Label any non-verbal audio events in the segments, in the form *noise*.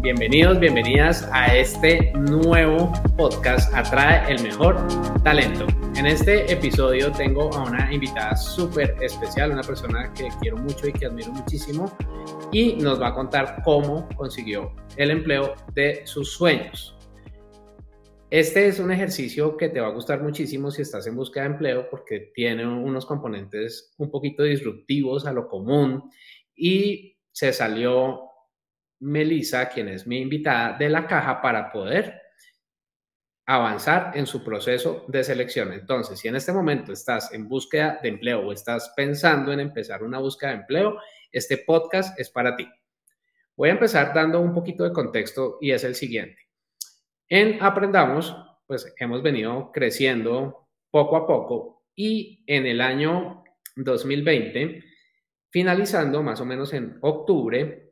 bienvenidos, bienvenidas a este nuevo podcast Atrae el Mejor Talento. En este episodio tengo a una invitada súper especial, una persona que quiero mucho y que admiro muchísimo y nos va a contar cómo consiguió el empleo de sus sueños. Este es un ejercicio que te va a gustar muchísimo si estás en búsqueda de empleo porque tiene unos componentes un poquito disruptivos a lo común y se salió Melissa, quien es mi invitada, de la caja para poder avanzar en su proceso de selección. Entonces, si en este momento estás en búsqueda de empleo o estás pensando en empezar una búsqueda de empleo, este podcast es para ti. Voy a empezar dando un poquito de contexto y es el siguiente. En Aprendamos, pues hemos venido creciendo poco a poco y en el año 2020, finalizando más o menos en octubre,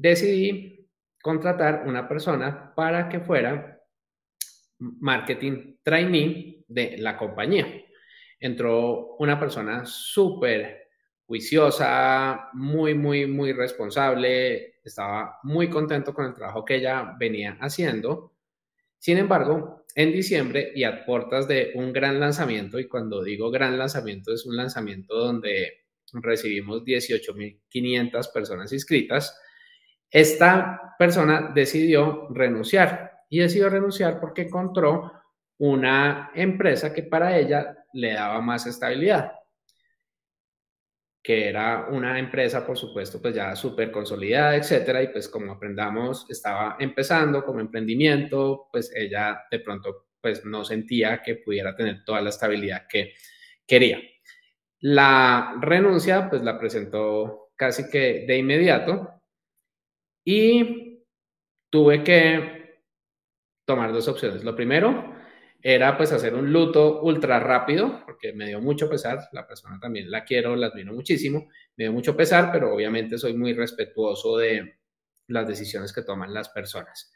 decidí contratar una persona para que fuera marketing trainee de la compañía. Entró una persona súper juiciosa, muy, muy, muy responsable, estaba muy contento con el trabajo que ella venía haciendo. Sin embargo, en diciembre y a puertas de un gran lanzamiento, y cuando digo gran lanzamiento es un lanzamiento donde recibimos 18.500 personas inscritas, esta persona decidió renunciar. Y decidió renunciar porque encontró una empresa que para ella le daba más estabilidad, que era una empresa, por supuesto, pues ya súper consolidada, etcétera, y pues como aprendamos, estaba empezando como emprendimiento, pues ella de pronto pues no sentía que pudiera tener toda la estabilidad que quería. La renuncia pues la presentó casi que de inmediato y tuve que tomar dos opciones. Lo primero era pues hacer un luto ultra rápido, porque me dio mucho pesar, la persona también la quiero, la admiro muchísimo, me dio mucho pesar, pero obviamente soy muy respetuoso de las decisiones que toman las personas.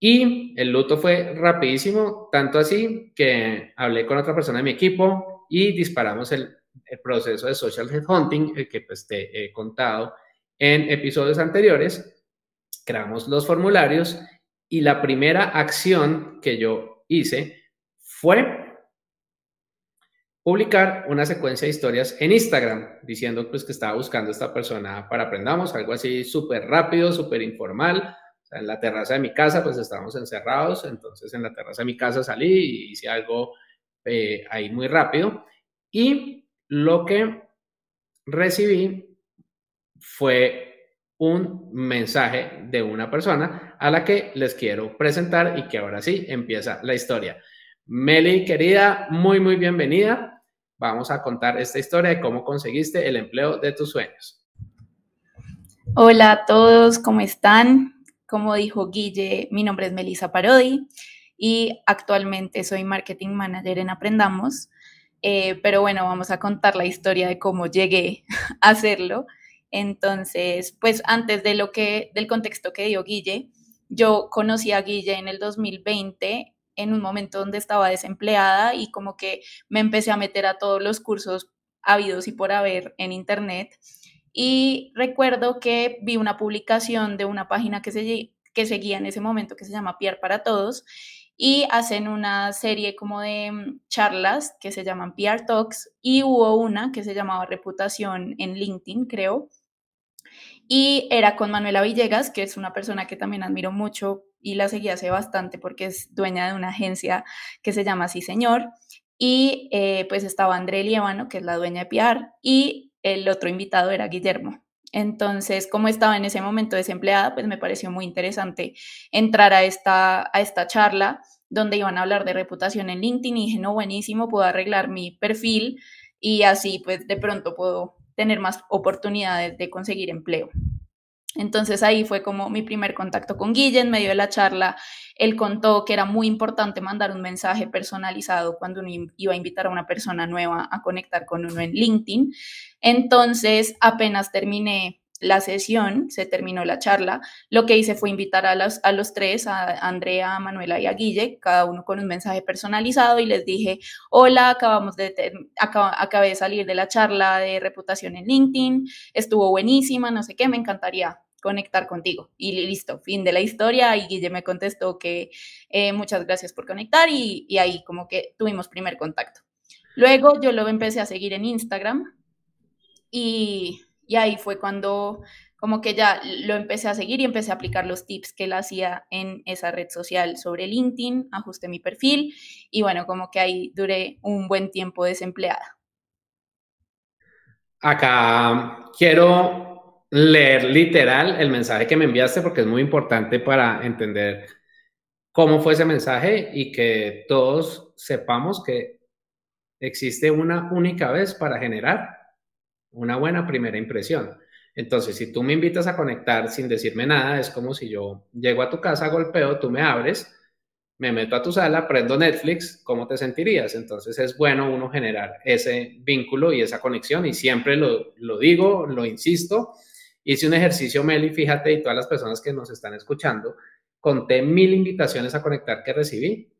Y el luto fue rapidísimo, tanto así que hablé con otra persona de mi equipo y disparamos el, el proceso de social headhunting, el que pues te he contado en episodios anteriores, creamos los formularios y la primera acción que yo hice fue publicar una secuencia de historias en Instagram diciendo pues que estaba buscando a esta persona para aprendamos, algo así súper rápido, súper informal. en la terraza de mi casa pues estábamos encerrados, entonces en la terraza de mi casa salí y hice algo eh, ahí muy rápido y lo que recibí fue un mensaje de una persona a la que les quiero presentar y que ahora sí empieza la historia. Meli, querida, muy, muy bienvenida. Vamos a contar esta historia de cómo conseguiste el empleo de tus sueños. Hola a todos, ¿cómo están? Como dijo Guille, mi nombre es Melissa Parodi y actualmente soy Marketing Manager en Aprendamos. Eh, pero bueno, vamos a contar la historia de cómo llegué *laughs* a hacerlo. Entonces, pues antes de lo que, del contexto que dio Guille, yo conocí a Guille en el 2020 en un momento donde estaba desempleada y como que me empecé a meter a todos los cursos habidos y por haber en internet. Y recuerdo que vi una publicación de una página que, se, que seguía en ese momento que se llama Pierre para Todos y hacen una serie como de mm, charlas que se llaman PR Talks y hubo una que se llamaba Reputación en LinkedIn, creo, y era con Manuela Villegas, que es una persona que también admiro mucho y la seguí hace bastante porque es dueña de una agencia que se llama Sí Señor. Y eh, pues estaba André Lievano, que es la dueña de Piar, y el otro invitado era Guillermo. Entonces, como estaba en ese momento desempleada, pues me pareció muy interesante entrar a esta, a esta charla donde iban a hablar de reputación en LinkedIn y dije, no, buenísimo, puedo arreglar mi perfil y así pues de pronto puedo tener más oportunidades de conseguir empleo. Entonces ahí fue como mi primer contacto con Guille. En medio de la charla, él contó que era muy importante mandar un mensaje personalizado cuando uno iba a invitar a una persona nueva a conectar con uno en LinkedIn. Entonces, apenas terminé la sesión, se terminó la charla, lo que hice fue invitar a los, a los tres, a Andrea, a Manuela y a Guille, cada uno con un mensaje personalizado y les dije, hola, acabamos de, acabé de salir de la charla de reputación en LinkedIn, estuvo buenísima, no sé qué, me encantaría conectar contigo. Y listo, fin de la historia. Y Guille me contestó que eh, muchas gracias por conectar y, y ahí como que tuvimos primer contacto. Luego yo lo empecé a seguir en Instagram y y ahí fue cuando como que ya lo empecé a seguir y empecé a aplicar los tips que él hacía en esa red social sobre LinkedIn, ajusté mi perfil y bueno, como que ahí duré un buen tiempo desempleada. Acá quiero leer literal el mensaje que me enviaste porque es muy importante para entender cómo fue ese mensaje y que todos sepamos que existe una única vez para generar una buena primera impresión. Entonces, si tú me invitas a conectar sin decirme nada, es como si yo llego a tu casa, golpeo, tú me abres, me meto a tu sala, prendo Netflix, ¿cómo te sentirías? Entonces es bueno uno generar ese vínculo y esa conexión y siempre lo, lo digo, lo insisto. Hice un ejercicio, Meli, fíjate, y todas las personas que nos están escuchando, conté mil invitaciones a conectar que recibí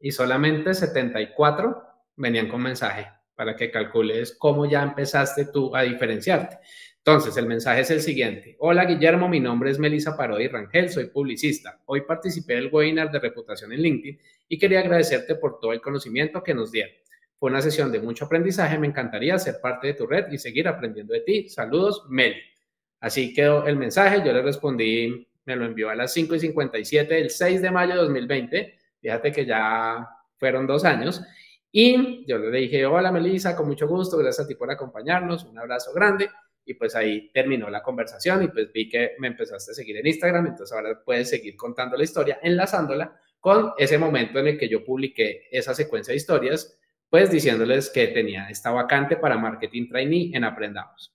y solamente 74 venían con mensaje para que calcules cómo ya empezaste tú a diferenciarte. Entonces, el mensaje es el siguiente. Hola Guillermo, mi nombre es Melissa Parodi Rangel, soy publicista. Hoy participé del webinar de reputación en LinkedIn y quería agradecerte por todo el conocimiento que nos dieron. Fue una sesión de mucho aprendizaje, me encantaría ser parte de tu red y seguir aprendiendo de ti. Saludos, Mel. Así quedó el mensaje, yo le respondí, me lo envió a las 5 y 57 del 6 de mayo de 2020. Fíjate que ya fueron dos años y yo le dije, hola Melissa, con mucho gusto, gracias a ti por acompañarnos, un abrazo grande. Y pues ahí terminó la conversación y pues vi que me empezaste a seguir en Instagram, entonces ahora puedes seguir contando la historia, enlazándola con ese momento en el que yo publiqué esa secuencia de historias, pues diciéndoles que tenía esta vacante para marketing trainee en Aprendamos.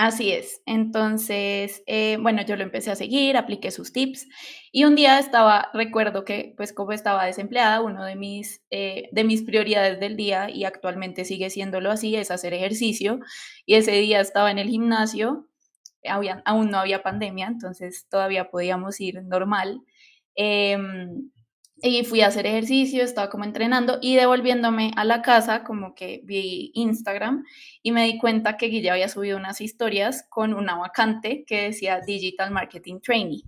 Así es. Entonces, eh, bueno, yo lo empecé a seguir, apliqué sus tips y un día estaba, recuerdo que, pues como estaba desempleada, uno de mis, eh, de mis prioridades del día y actualmente sigue siéndolo así, es hacer ejercicio. Y ese día estaba en el gimnasio, aún no había pandemia, entonces todavía podíamos ir normal. Em, y fui a hacer ejercicio, estaba como entrenando y devolviéndome a la casa, como que vi Instagram y me di cuenta que Guille había subido unas historias con una vacante que decía Digital Marketing Trainee.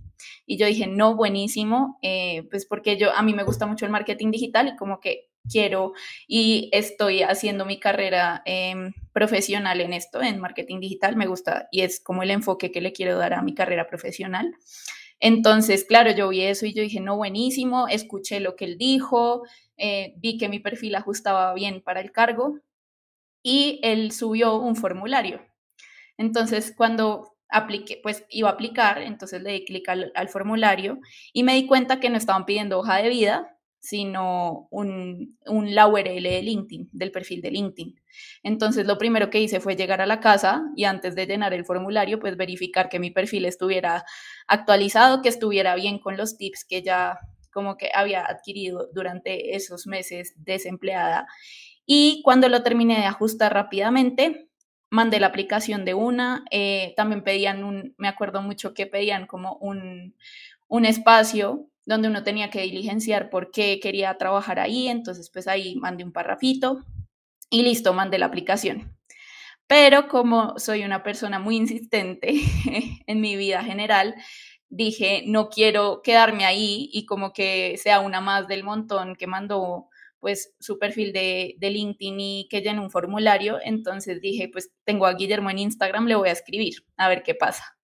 Y yo dije, no, buenísimo, eh, pues porque yo, a mí me gusta mucho el marketing digital y como que quiero y estoy haciendo mi carrera em, profesional en esto, en marketing digital, me gusta y es como el enfoque que le quiero dar a mi carrera profesional. Entonces, claro, yo vi eso y yo dije, no, buenísimo, escuché lo que él dijo, eh, vi que mi perfil ajustaba bien para el cargo y él subió un formulario. Entonces, cuando apliqué, pues iba a aplicar, entonces le di clic al, al formulario y me di cuenta que no estaban pidiendo hoja de vida, sino un, un, la URL de LinkedIn, del perfil de LinkedIn. Entonces, lo primero que hice fue llegar a la casa y antes de llenar el formulario, pues verificar que mi perfil estuviera actualizado, que estuviera bien con los tips que ya como que había adquirido durante esos meses desempleada. Y cuando lo terminé de ajustar rápidamente, mandé la aplicación de una. Eh, también pedían un, me acuerdo mucho que pedían como un, un espacio donde uno tenía que diligenciar por qué quería trabajar ahí, entonces pues ahí mandé un parrafito y listo, mandé la aplicación. Pero como soy una persona muy insistente *laughs* en mi vida general, dije, no quiero quedarme ahí y como que sea una más del montón que mandó pues su perfil de, LinkedIn y que llene un formulario. Entonces dije, pues tengo a Guillermo en Instagram, le voy a escribir a ver qué pasa.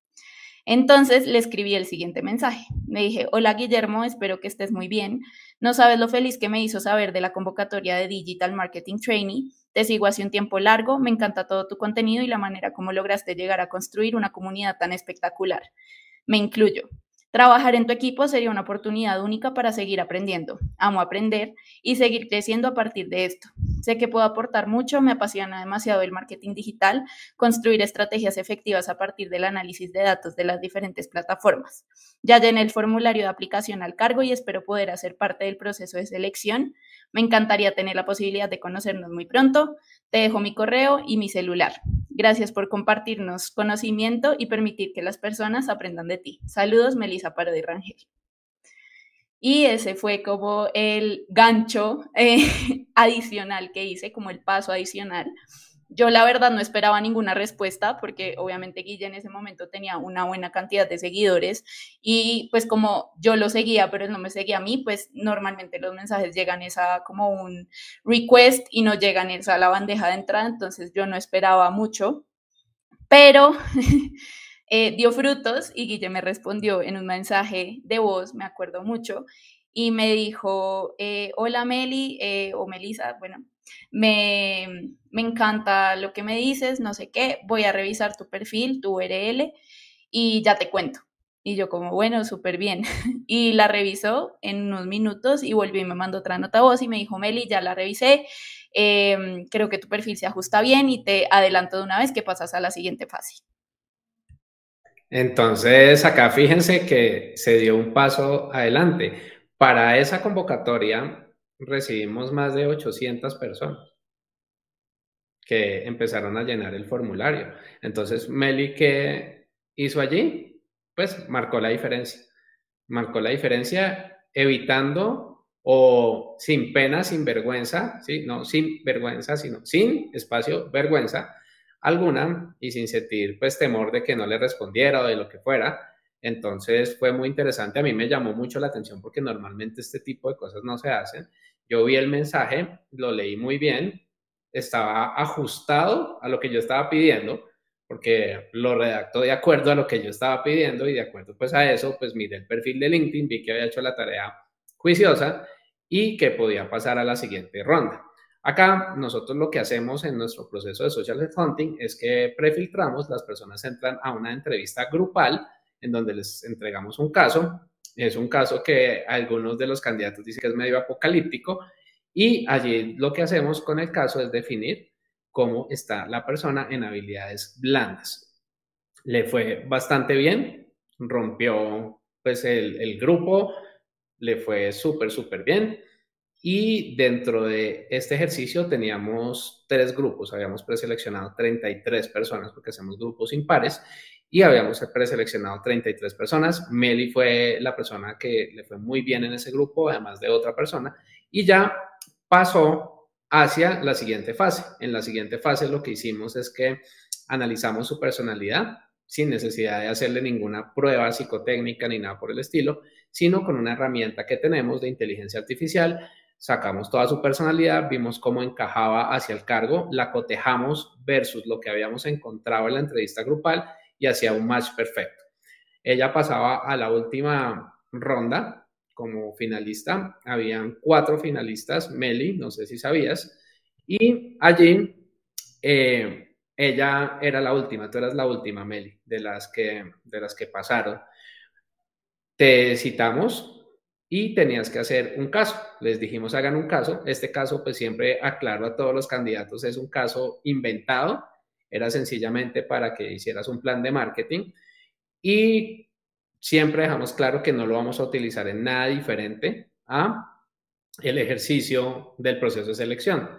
Entonces le escribí el siguiente mensaje. Me dije, hola Guillermo, espero que estés muy bien. No sabes lo feliz que me hizo saber de la convocatoria de Digital Marketing Trainee. Te sigo hace un tiempo largo, me encanta todo tu contenido y la manera como lograste llegar a construir una comunidad tan espectacular. Me incluyo. Trabajar en tu equipo sería una oportunidad única para seguir aprendiendo. Amo aprender y seguir creciendo a partir de esto. Sé que puedo aportar mucho, me apasiona demasiado el marketing digital, construir estrategias efectivas a partir del análisis de datos de las diferentes plataformas. Ya llené el formulario de aplicación al cargo y espero poder hacer parte del proceso de selección. Me encantaría tener la posibilidad de conocernos muy pronto. Te dejo mi correo y mi celular. Gracias por compartirnos conocimiento y permitir que las personas aprendan de ti. Saludos, Melissa Parodi Rangel. Y ese fue como el gancho eh, *laughs* adicional que hice, como el paso adicional. Yo la verdad no esperaba ninguna respuesta porque obviamente Guille en ese momento tenía una buena cantidad de seguidores y pues como yo lo seguía pero él no me seguía a mí, pues normalmente los mensajes llegan esa como un request y no llegan esa a la bandeja de entrada, entonces yo no esperaba mucho, pero *laughs* Eh, dio frutos y Guille me respondió en un mensaje de voz, me acuerdo mucho, y me dijo, eh, hola Meli eh, o Melisa, bueno, me, me encanta lo que me dices, no sé qué, voy a revisar tu perfil, tu URL y ya te cuento. Y yo como, bueno, súper bien. *laughs* Y la revisó en unos minutos y volvió y me mandó otra nota voz y me dijo, Meli, ya la revisé, em, creo que tu perfil se ajusta bien y te adelanto de una vez que pasas a la siguiente fase. Entonces, acá fíjense que se dio un paso adelante. Para esa convocatoria recibimos más de 800 personas que empezaron a llenar el formulario. Entonces, Meli, ¿qué hizo allí? Pues marcó la diferencia. Marcó la diferencia evitando o sin pena, sin vergüenza, ¿sí? No sin vergüenza, sino sin espacio, vergüenza, alguna y sin sentir pues temor de que no le respondiera o de lo que fuera. Entonces fue muy interesante, a mí me llamó mucho la atención porque normalmente este tipo de cosas no se hacen. Yo vi el mensaje, lo leí muy bien, estaba ajustado a lo que yo estaba pidiendo, porque lo redactó de acuerdo a lo que yo estaba pidiendo y de acuerdo pues a eso, pues miré el perfil de LinkedIn, vi que había hecho la tarea juiciosa y que podía pasar a la siguiente ronda. Acá nosotros lo que hacemos en nuestro proceso de social headhunting es que prefiltramos, las personas entran a una entrevista grupal en donde les entregamos un caso. Es un caso que algunos de los candidatos dicen que es medio apocalíptico y allí lo que hacemos con el caso es definir cómo está la persona en habilidades blandas. Le fue bastante bien, rompió pues el, el grupo, le fue súper, súper bien. Y dentro de este ejercicio teníamos tres grupos, habíamos preseleccionado 33 personas porque hacemos grupos impares y habíamos preseleccionado 33 personas. Meli fue la persona que le fue muy bien en ese grupo, además de otra persona, y ya pasó hacia la siguiente fase. En la siguiente fase lo que hicimos es que analizamos su personalidad sin necesidad de hacerle ninguna prueba psicotécnica ni nada por el estilo, sino con una herramienta que tenemos de inteligencia artificial sacamos toda su personalidad, vimos cómo encajaba hacia el cargo, la cotejamos versus lo que habíamos encontrado en la entrevista grupal y hacía un match perfecto. Ella pasaba a la última ronda como finalista. Habían cuatro finalistas, Meli, no sé si sabías, y allí eh, ella era la última, tú eras la última, Meli, de las que, de las que pasaron. Te citamos y tenías que hacer un caso. Les dijimos hagan un caso. Este caso, pues siempre aclaro a todos los candidatos, es un caso inventado. Era sencillamente para que hicieras un plan de marketing y siempre dejamos claro que no lo vamos a utilizar en nada diferente a el ejercicio del proceso de selección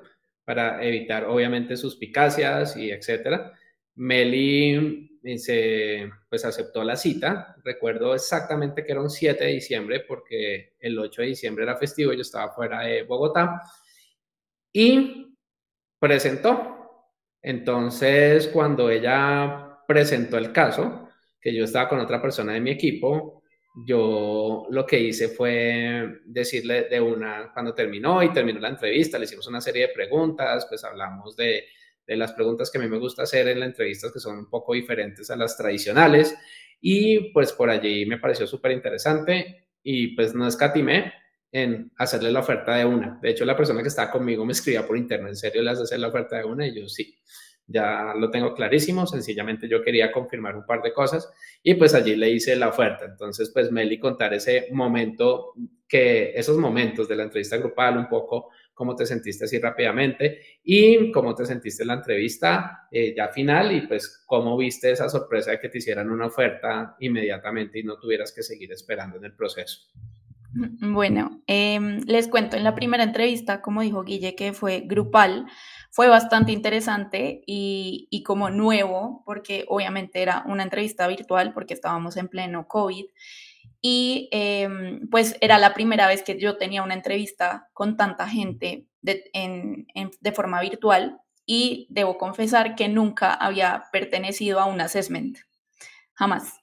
para evitar obviamente suspicacias y etcétera. Meli se pues aceptó la cita. Recuerdo exactamente que era un 7 de diciembre porque el 8 de diciembre era festivo, yo estaba fuera de Bogotá y presentó. Entonces, cuando ella presentó el caso, que yo estaba con otra persona de mi equipo, yo lo que hice fue decirle de una, cuando terminó y terminó la entrevista, le hicimos una serie de preguntas, pues hablamos de de las preguntas que a mí me gusta hacer en las entrevistas que son un poco diferentes a las tradicionales y pues por allí me pareció súper interesante y pues no escatimé en hacerle la oferta de una. De hecho, la persona que estaba conmigo me escribía por internet, ¿en serio le has hacer la oferta de una? Y yo sí. ya lo tengo clarísimo, sencillamente yo quería confirmar un par de cosas y pues allí le hice la oferta. Entonces, pues Meli, contar ese momento, que esos momentos de la entrevista grupal, un poco cómo te sentiste así rápidamente y cómo te sentiste en la entrevista eh, ya final y pues cómo viste esa sorpresa de que te hicieran una oferta inmediatamente y no tuvieras que seguir esperando en el proceso. Bueno, em, les cuento, en la primera entrevista, como dijo Guille, que fue grupal, fue bastante interesante y, como nuevo, porque obviamente era una entrevista virtual, porque estábamos en pleno COVID. Y em, pues era la primera vez que yo tenía una entrevista con tanta gente de, de forma virtual y debo confesar que nunca había pertenecido a un assessment, jamás.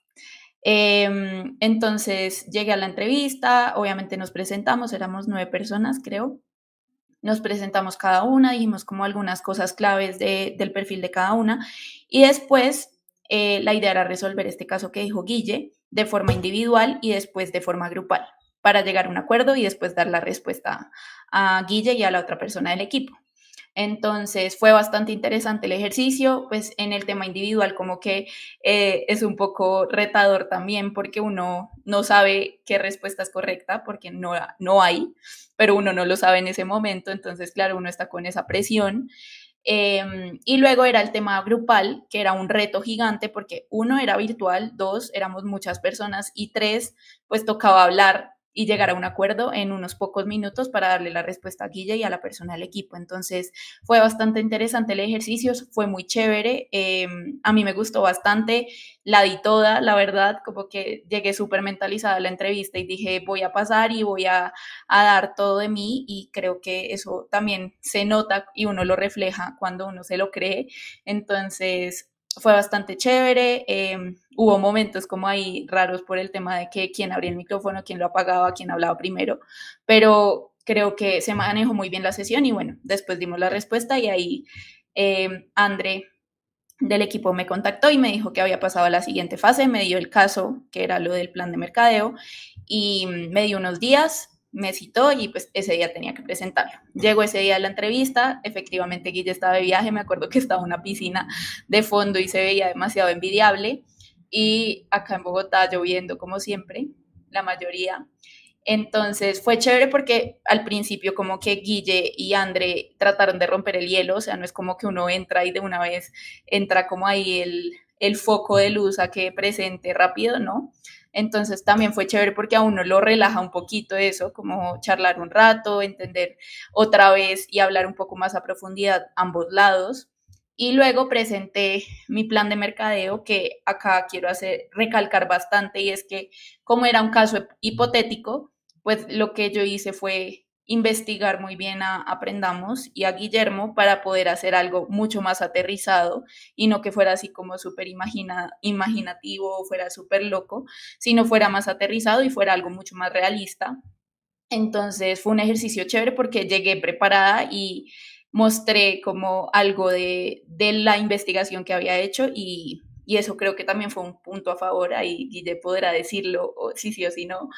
Em, entonces llegué a la entrevista, obviamente nos presentamos, éramos nueve personas, creo, nos presentamos cada una, dijimos como algunas cosas claves del perfil de cada una y después eh, la idea era resolver este caso que dijo Guille de forma individual y después de forma grupal para llegar a un acuerdo y después dar la respuesta a Guille y a la otra persona del equipo. Entonces fue bastante interesante el ejercicio, pues en el tema individual como que eh, es un poco retador también porque uno no sabe qué respuesta es correcta porque no, no hay, pero uno no lo sabe en ese momento, entonces claro, uno está con esa presión. Em, y luego era el tema grupal, que era un reto gigante porque uno era virtual, dos éramos muchas personas y tres, pues tocaba hablar y llegar a un acuerdo en unos pocos minutos para darle la respuesta a Guille y a la persona del equipo. Entonces fue bastante interesante el ejercicio, fue muy chévere, em, a mí me gustó bastante, la di toda, la verdad, como que llegué súper mentalizada a la entrevista y dije voy a pasar y voy a, a dar todo de mí y creo que eso también se nota y uno lo refleja cuando uno se lo cree. Entonces fue bastante chévere. Em, hubo momentos como ahí raros por el tema de que quién abría el micrófono, quién lo apagaba, quién hablaba primero, pero creo que se manejó muy bien la sesión y bueno, después dimos la respuesta y ahí eh, André del equipo me contactó y me dijo que había pasado a la siguiente fase, me dio el caso, que era lo del plan de mercadeo, y me dio unos días, me citó y pues ese día tenía que presentarlo. Llegó ese día a la entrevista, efectivamente Guille estaba de viaje, me acuerdo que estaba en una piscina de fondo y se veía demasiado envidiable y acá en Bogotá lloviendo como siempre, la mayoría. Entonces fue chévere porque al principio como que Guille y André trataron de romper el hielo, o sea, no es como que uno entra y de una vez entra como ahí el, el foco de luz a que presente rápido, ¿no? Entonces también fue chévere porque a uno lo relaja un poquito eso, como charlar un rato, entender otra vez y hablar un poco más a profundidad ambos lados. Y luego presenté mi plan de mercadeo que acá quiero hacer recalcar bastante y es que como era un caso hipotético, pues lo que yo hice fue investigar muy bien a Aprendamos y a Guillermo para poder hacer algo mucho más aterrizado y no que fuera así como súper imagina, imaginativo o fuera súper loco, sino fuera más aterrizado y fuera algo mucho más realista. Entonces fue un ejercicio chévere porque llegué preparada y mostré como algo de, de la investigación que había hecho y, y, eso creo que también fue un punto a favor, ahí Guille podrá decirlo sí sí o sí no,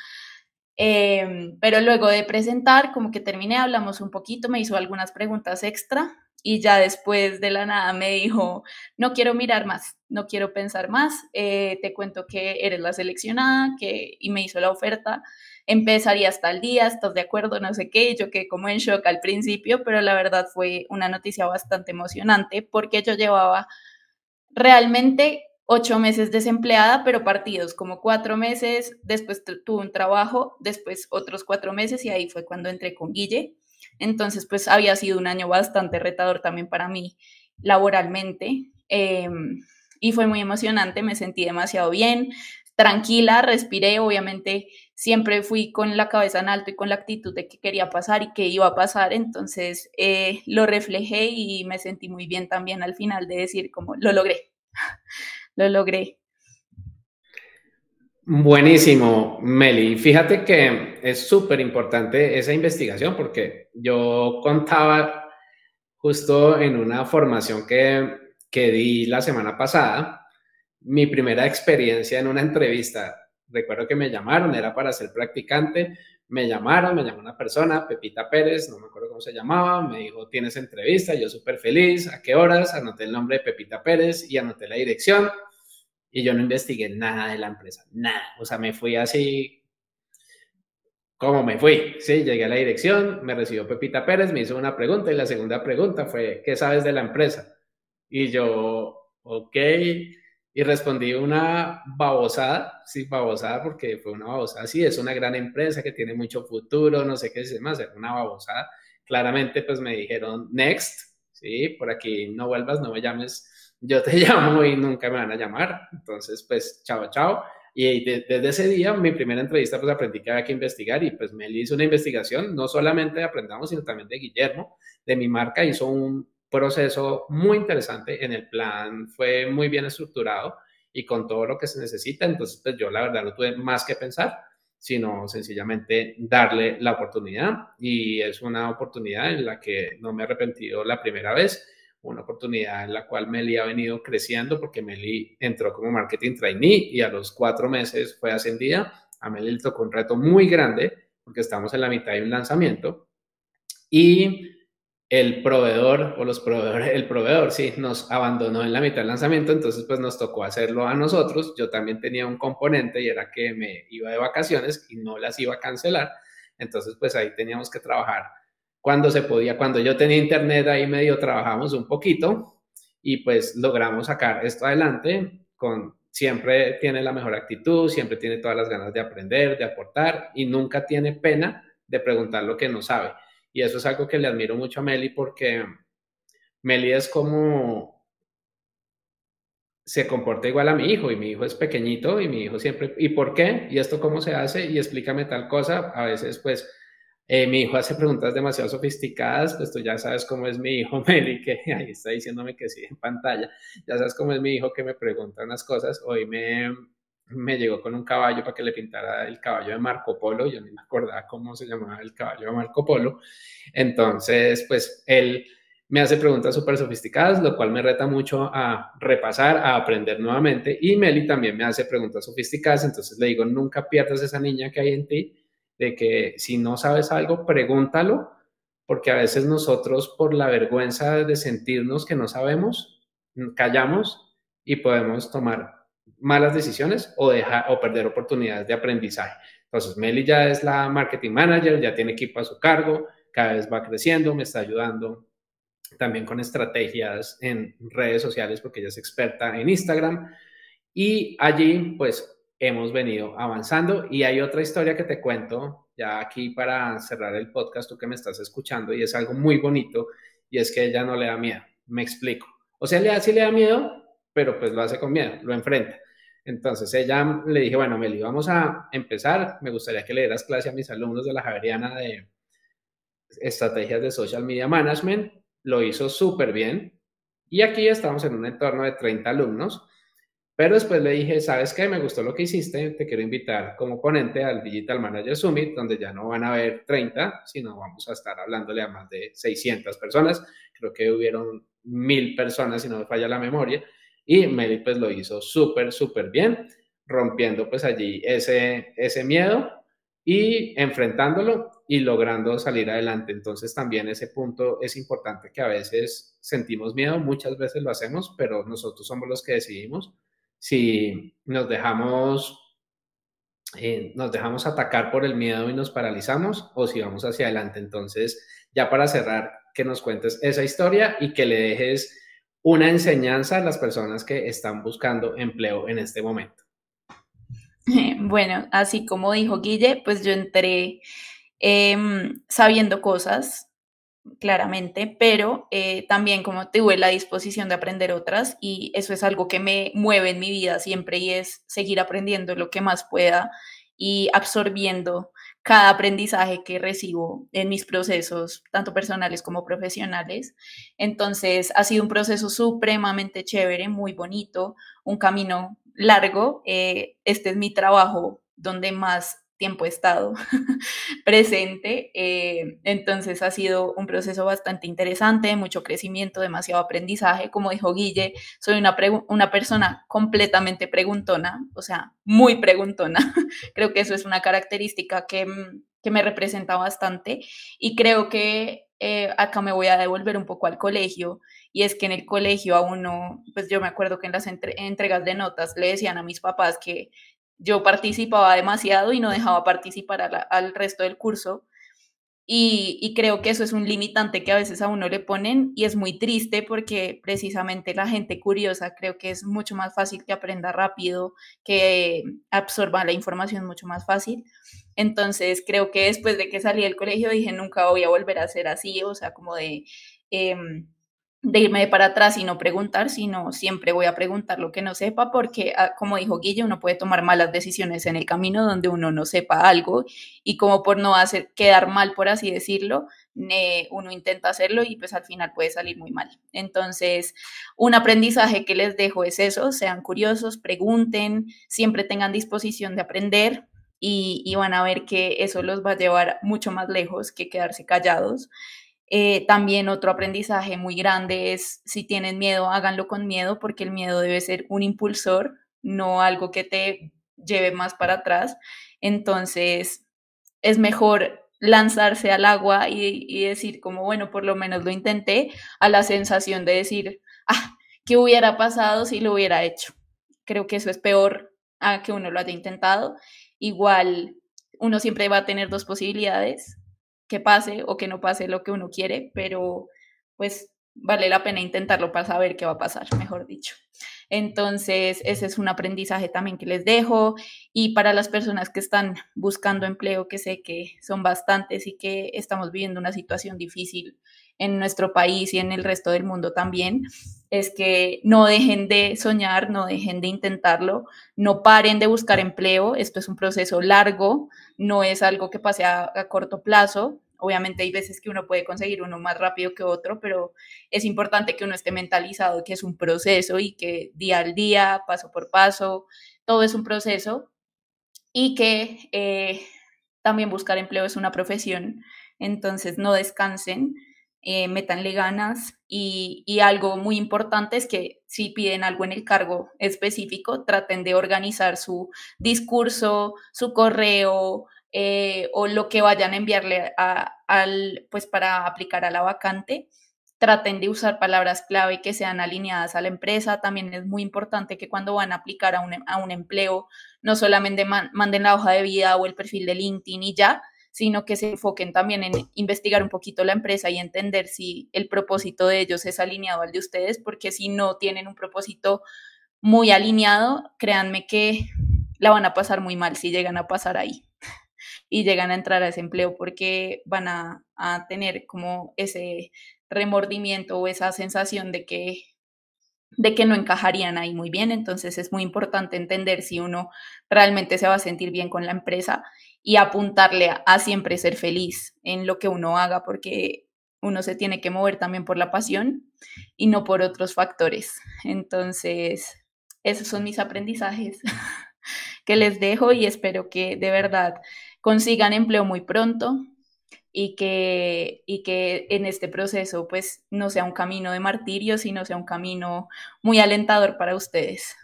Em, pero luego de presentar, como que terminé, hablamos un poquito, me hizo algunas preguntas extra y ya después de la nada me dijo, no quiero mirar más, no quiero pensar más, eh, te cuento que eres la seleccionada que, y me hizo la oferta, empezaría hasta el día, ¿estás de acuerdo? No sé qué, yo quedé como en shock al principio, pero la verdad fue una noticia bastante emocionante porque yo llevaba realmente ocho meses desempleada, pero partidos, como cuatro meses, después tuve un trabajo, después otros cuatro meses y ahí fue cuando entré con Guille. Entonces, pues había sido un año bastante retador también para mí laboralmente em, y fue muy emocionante, me sentí demasiado bien, tranquila, respiré, obviamente siempre fui con la cabeza en alto y con la actitud de que quería pasar y que iba a pasar, entonces eh, lo reflejé y me sentí muy bien también al final de decir como lo logré lo logré. Buenísimo, Meli. Fíjate que es súper importante esa investigación porque yo contaba justo en una formación que, que di la semana pasada, mi primera experiencia en una entrevista. Recuerdo que me llamaron, era para ser practicante, me llamaron, me llamó una persona, Pepita Pérez, no me acuerdo cómo se llamaba, me dijo, tienes entrevista, yo súper feliz, ¿a qué horas? Anoté el nombre de Pepita Pérez y anoté la dirección y yo no investigué nada de la empresa, nada, o sea, me fui así como me fui, sí, llegué a la dirección, me recibió Pepita Pérez, me hizo una pregunta y la segunda pregunta fue, ¿qué sabes de la empresa? Y yo, ok, y respondí una babosada, sí, babosada, porque fue una babosada, sí, es una gran empresa que tiene mucho futuro, no sé qué es más, era una babosada. Claramente, pues me dijeron, next, sí, por aquí no vuelvas, no me llames, yo te *laughs* llamo y nunca me van a llamar. Entonces, pues, chao, chao. Y desde ese día, mi primera entrevista, pues aprendí que había que investigar y pues me hizo una investigación, no solamente de Aprendamos, sino también de Guillermo, de mi marca, hizo un, proceso muy interesante en el plan, fue muy bien estructurado y con todo lo que se necesita, entonces pues yo la verdad no tuve más que pensar, sino sencillamente darle la oportunidad y es una oportunidad en la que no me he arrepentido la primera vez, una oportunidad en la cual Meli ha venido creciendo porque Meli entró como marketing trainee y a los cuatro meses fue ascendida. A Meli le tocó un reto muy grande porque estamos en la mitad de un lanzamiento y el proveedor o los proveedores, el proveedor sí, nos abandonó en la mitad del lanzamiento, entonces pues nos tocó hacerlo a nosotros. Yo también tenía un componente y era que me iba de vacaciones y no las iba a cancelar. Entonces pues ahí teníamos que trabajar cuando se podía, cuando yo tenía internet ahí medio trabajamos un poquito y pues logramos sacar esto adelante con siempre tiene la mejor actitud, siempre tiene todas las ganas de aprender, de aportar y nunca tiene pena de preguntar lo que no sabe. Y eso es algo que le admiro mucho a Meli porque Meli es como se comporta igual a mi hijo y mi hijo es pequeñito y mi hijo siempre, ¿y por qué? ¿Y esto cómo se hace? Y explícame tal cosa. A veces pues eh, mi hijo hace preguntas demasiado sofisticadas, pues tú ya sabes cómo es mi hijo *laughs* Meli, que ahí está diciéndome que sí en pantalla, ya sabes cómo es mi hijo que me pregunta unas cosas. Hoy me, me llegó con un caballo para que le pintara el caballo de Marco Polo, yo ni me acordaba cómo se llamaba el caballo de Marco Polo, entonces pues él me hace preguntas súper sofisticadas, lo cual me reta mucho a repasar, a aprender nuevamente, y Meli también me hace preguntas sofisticadas, entonces le digo, nunca pierdas esa niña que hay en ti, de que si no sabes algo, pregúntalo, porque a veces nosotros por la vergüenza de sentirnos que no sabemos, callamos y podemos tomar malas decisiones o, dejar, o perder oportunidades de aprendizaje. Entonces, Meli ya es la marketing manager, ya tiene equipo a su cargo, cada vez va creciendo, me está ayudando también con estrategias en redes sociales porque ella es experta en Instagram. Y allí, pues, hemos venido avanzando. Y hay otra historia que te cuento ya aquí para cerrar el podcast, tú que me estás escuchando, y es algo muy bonito, y es que ella no le da miedo. Me explico. O sea, le da, sí le da miedo, pero pues lo hace con miedo, lo enfrenta. Entonces ella le dije, bueno, Meli, vamos a empezar. Me gustaría que le dieras clase a mis alumnos de la Javeriana de estrategias de social media management. Lo hizo súper bien. Y aquí estamos en un entorno de 30 alumnos. Pero después le dije, ¿sabes qué? Me gustó lo que hiciste. Te quiero invitar como ponente al Digital Manager Summit, donde ya no van a haber 30, sino vamos a estar hablándole a más de 600 personas. Creo que hubieron mil personas, si no me falla la memoria. Y Meli pues lo hizo súper, súper bien, rompiendo pues allí ese, ese miedo y enfrentándolo y logrando salir adelante. Entonces también ese punto es importante que a veces sentimos miedo, muchas veces lo hacemos, pero nosotros somos los que decidimos si nos dejamos eh, nos dejamos atacar por el miedo y nos paralizamos o si vamos hacia adelante. Entonces, ya para cerrar, que nos cuentes esa historia y que le dejes una enseñanza a las personas que están buscando empleo en este momento. *laughs* Bueno, así como dijo Guille, pues yo entré em, sabiendo cosas, claramente, pero eh, también como tuve la disposición de aprender otras y eso es algo que me mueve en mi vida siempre y es seguir aprendiendo lo que más pueda y absorbiendo cada aprendizaje que recibo en mis procesos, tanto personales como profesionales. Entonces, ha sido un proceso supremamente chévere, muy bonito, un camino largo. Eh, este es mi trabajo donde más tiempo estado *laughs* presente. Eh, entonces ha sido un proceso bastante interesante, mucho crecimiento, demasiado aprendizaje. Como dijo Guille, soy una, una persona completamente preguntona, o sea, muy preguntona. *laughs* creo que eso es una característica que, mm, que me representa bastante y creo que eh, acá me voy a devolver un poco al colegio y es que en el colegio a uno, pues yo me acuerdo que en las entregas de notas le decían a mis papás que yo participaba demasiado y no dejaba participar al resto del curso. Y, creo que eso es un limitante que a veces a uno le ponen y es muy triste porque precisamente la gente curiosa creo que es mucho más fácil que aprenda rápido, que absorba la información mucho más fácil. Entonces creo que después de que salí del colegio dije nunca voy a volver a ser así, o sea, como de... Em, de irme para atrás y no preguntar, sino siempre voy a preguntar lo que no sepa, porque ah, como dijo Guille, uno puede tomar malas decisiones en el camino donde uno no sepa algo y como por no hacer quedar mal, por así decirlo, uno intenta hacerlo y pues al final puede salir muy mal. Entonces, un aprendizaje que les dejo es eso, sean curiosos, pregunten, siempre tengan disposición de aprender, y, y, van a ver que eso los va a llevar mucho más lejos que quedarse callados. Eh, también otro aprendizaje muy grande es si tienen miedo, háganlo con miedo, porque el miedo debe ser un impulsor, no algo que te lleve más para atrás. Entonces, es mejor lanzarse al agua y, decir como, bueno, por lo menos lo intenté, a la sensación de decir, ah, ¿qué hubiera pasado si lo hubiera hecho? Creo que eso es peor a que uno lo haya intentado. Igual, uno siempre va a tener dos posibilidades, que pase o que no pase lo que uno quiere, pero pues vale la pena intentarlo para saber qué va a pasar, mejor dicho. Entonces, ese es un aprendizaje también que les dejo. Y para las personas que están buscando empleo, que sé que son bastantes y que estamos viviendo una situación difícil en nuestro país y en el resto del mundo también, es que no dejen de soñar, no dejen de intentarlo, no paren de buscar empleo. Esto es un proceso largo, no es algo que pase a, corto plazo. Obviamente hay veces que uno puede conseguir uno más rápido que otro, pero es importante que uno esté mentalizado que es un proceso y que día al día, paso por paso, todo es un proceso y que eh, también buscar empleo es una profesión. Entonces no descansen, eh, métanle ganas y, algo muy importante es que si piden algo en el cargo específico, traten de organizar su discurso, su correo eh, o lo que vayan a enviarle al, pues para aplicar a la vacante. Traten de usar palabras clave que sean alineadas a la empresa. También es muy importante que cuando van a aplicar a un, a un empleo, no solamente manden la hoja de vida o el perfil de LinkedIn y ya, sino que se enfoquen también en investigar un poquito la empresa y entender si el propósito de ellos es alineado al de ustedes, porque si no tienen un propósito muy alineado, créanme que la van a pasar muy mal si llegan a pasar ahí *laughs* y llegan a entrar a ese empleo porque van a, a tener como ese remordimiento o esa sensación de que de que no encajarían ahí muy bien. Entonces es muy importante entender si uno realmente se va a sentir bien con la empresa y apuntarle a, siempre ser feliz en lo que uno haga, porque uno se tiene que mover también por la pasión y no por otros factores. Entonces, esos son mis aprendizajes *laughs* que les dejo y espero que de verdad consigan empleo muy pronto y que, y que en este proceso pues no sea un camino de martirio, sino sea un camino muy alentador para ustedes.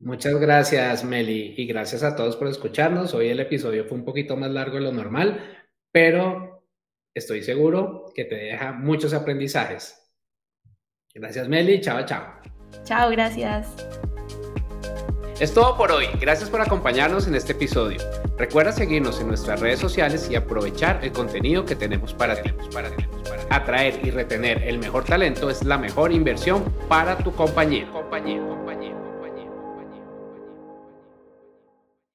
Muchas gracias, Meli, y gracias a todos por escucharnos. Hoy el episodio fue un poquito más largo de lo normal, pero estoy seguro que te deja muchos aprendizajes. Gracias, Meli. Chao, chao. Chao, gracias. Es todo por hoy. Gracias por acompañarnos en este episodio. Recuerda seguirnos en nuestras redes sociales y aprovechar el contenido que tenemos para ti. Atraer y retener el mejor talento es la mejor inversión para tu compañía. compañía.